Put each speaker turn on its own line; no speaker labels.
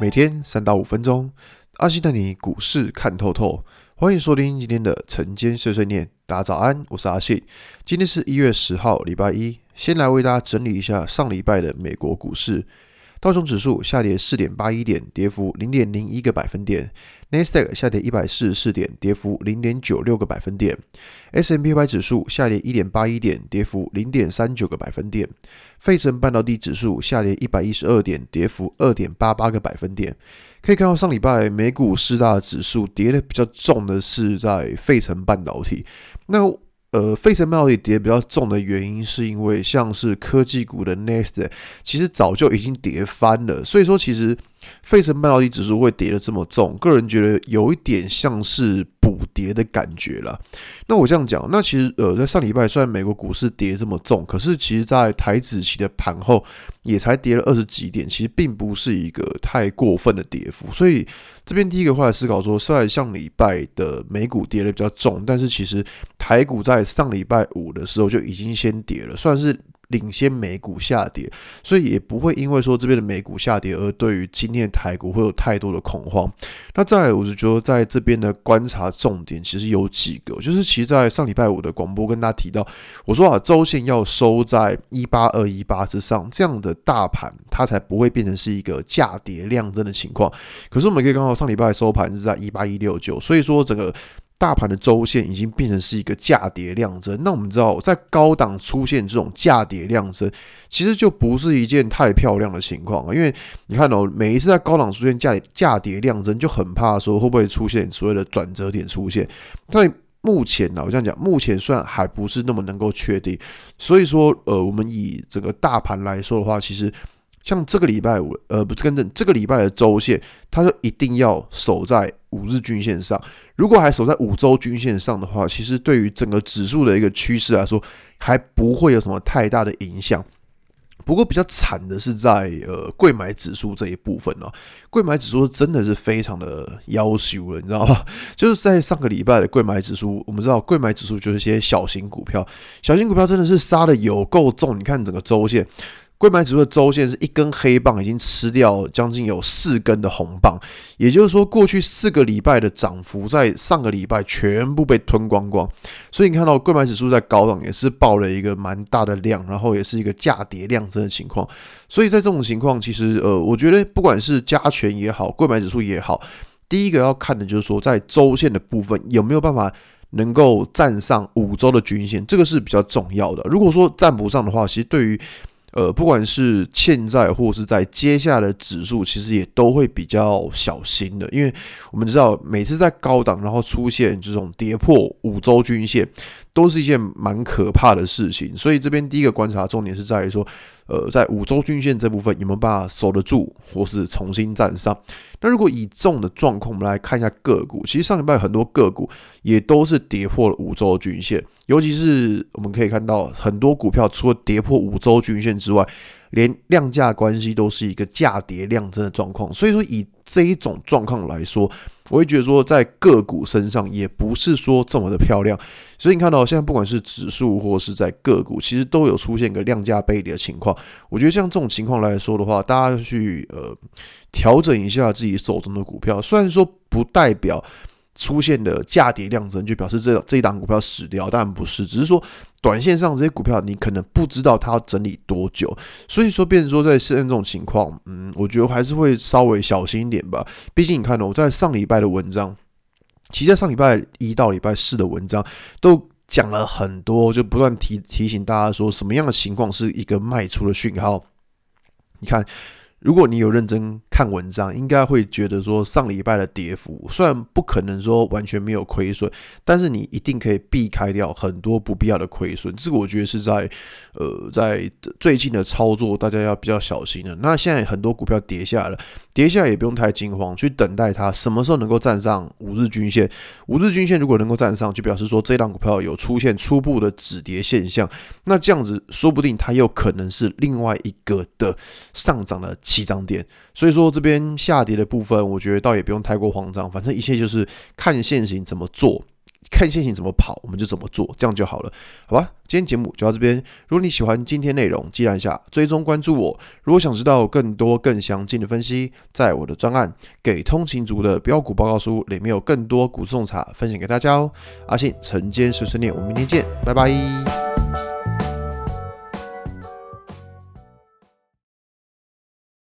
每天三到五分钟，阿信带你股市看透透。欢迎收听今天的晨间碎碎念。大家早安，我是阿信。今天是一月十号，礼拜一。先来为大家整理一下上礼拜的美国股市。道琼指数下跌四点八一点，跌幅零点零一个百分点。纳斯达克下跌一百四十四点，跌幅零点九六个百分点；S&P 五百指数下跌一点八一点，跌幅零点三九个百分点；费城半导体指数下跌一百一十二点，跌幅二点八八个百分点。可以看到，上礼拜美股四大指数跌的比较重的是在费城半导体。那呃，费城贸易跌比较重的原因，是因为像是科技股的 Nest，其实早就已经跌翻了，所以说其实。费城半导体指数会跌得这么重，个人觉得有一点像是补跌的感觉了。那我这样讲，那其实呃，在上礼拜虽然美国股市跌这么重，可是其实在台指期的盘后也才跌了二十几点，其实并不是一个太过分的跌幅。所以这边第一个会来思考说，虽然上礼拜的美股跌得比较重，但是其实台股在上礼拜五的时候就已经先跌了，算是。领先美股下跌，所以也不会因为说这边的美股下跌而对于今天的台股会有太多的恐慌。那再来，我是觉得在这边的观察重点其实有几个，就是其实在上礼拜五的广播跟大家提到，我说啊，周线要收在一八二一八之上，这样的大盘它才不会变成是一个价跌量增的情况。可是我们可以看到上礼拜收盘是在一八一六九，所以说整个。大盘的周线已经变成是一个价跌量增，那我们知道，在高档出现这种价跌量增，其实就不是一件太漂亮的情况啊。因为你看哦，每一次在高档出现价价跌量增，就很怕说会不会出现所谓的转折点出现。但目前呢，我这样讲，目前虽然还不是那么能够确定，所以说，呃，我们以整个大盘来说的话，其实。像这个礼拜五，呃，不是跟着这个礼拜的周线，它就一定要守在五日均线上。如果还守在五周均线上的话，其实对于整个指数的一个趋势来说，还不会有什么太大的影响。不过比较惨的是在呃柜买指数这一部分哦，柜买指数真的是非常的夭寿了，你知道吗？就是在上个礼拜的柜买指数，我们知道柜买指数就是一些小型股票，小型股票真的是杀的有够重。你看整个周线。柜买指数的周线是一根黑棒，已经吃掉将近有四根的红棒，也就是说，过去四个礼拜的涨幅在上个礼拜全部被吞光光。所以你看到柜买指数在高档也是爆了一个蛮大的量，然后也是一个价跌量增的情况。所以在这种情况，其实呃，我觉得不管是加权也好，柜买指数也好，第一个要看的就是说，在周线的部分有没有办法能够站上五周的均线，这个是比较重要的。如果说站不上的话，其实对于呃，不管是现在或是在接下来的指数，其实也都会比较小心的，因为我们知道每次在高档，然后出现这种跌破五周均线，都是一件蛮可怕的事情。所以这边第一个观察重点是在于说，呃，在五周均线这部分有没有办法守得住，或是重新站上？那如果以这种的状况，我们来看一下个股，其实上礼拜很多个股也都是跌破了五周均线。尤其是我们可以看到很多股票，除了跌破五周均线之外，连量价关系都是一个价跌量增的状况。所以说，以这一种状况来说，我会觉得说，在个股身上也不是说这么的漂亮。所以你看到现在不管是指数或是在个股，其实都有出现一个量价背离的情况。我觉得像这种情况来说的话，大家去呃调整一下自己手中的股票，虽然说不代表。出现的价跌量增，就表示这这一档股票死掉，当然不是，只是说短线上这些股票你可能不知道它要整理多久，所以说变成说在现在这种情况，嗯，我觉得还是会稍微小心一点吧。毕竟你看哦，我在上礼拜的文章，其实在上礼拜一到礼拜四的文章都讲了很多，就不断提提醒大家说什么样的情况是一个卖出的讯号。你看。如果你有认真看文章，应该会觉得说上礼拜的跌幅虽然不可能说完全没有亏损，但是你一定可以避开掉很多不必要的亏损。这个我觉得是在呃在最近的操作，大家要比较小心的。那现在很多股票跌下来了。跌下来也不用太惊慌，去等待它什么时候能够站上五日均线。五日均线如果能够站上，就表示说这档股票有出现初步的止跌现象。那这样子说不定它有可能是另外一个的上涨的起涨点。所以说这边下跌的部分，我觉得倒也不用太过慌张，反正一切就是看现行怎么做。看线型怎么跑，我们就怎么做，这样就好了，好吧？今天节目就到这边。如果你喜欢今天内容，记得按下追踪关注我。如果想知道更多更详尽的分析，在我的专案《给通勤族的标股报告书》里面有更多股市洞察分享给大家哦。阿信晨间碎碎念，我们明天见，拜拜。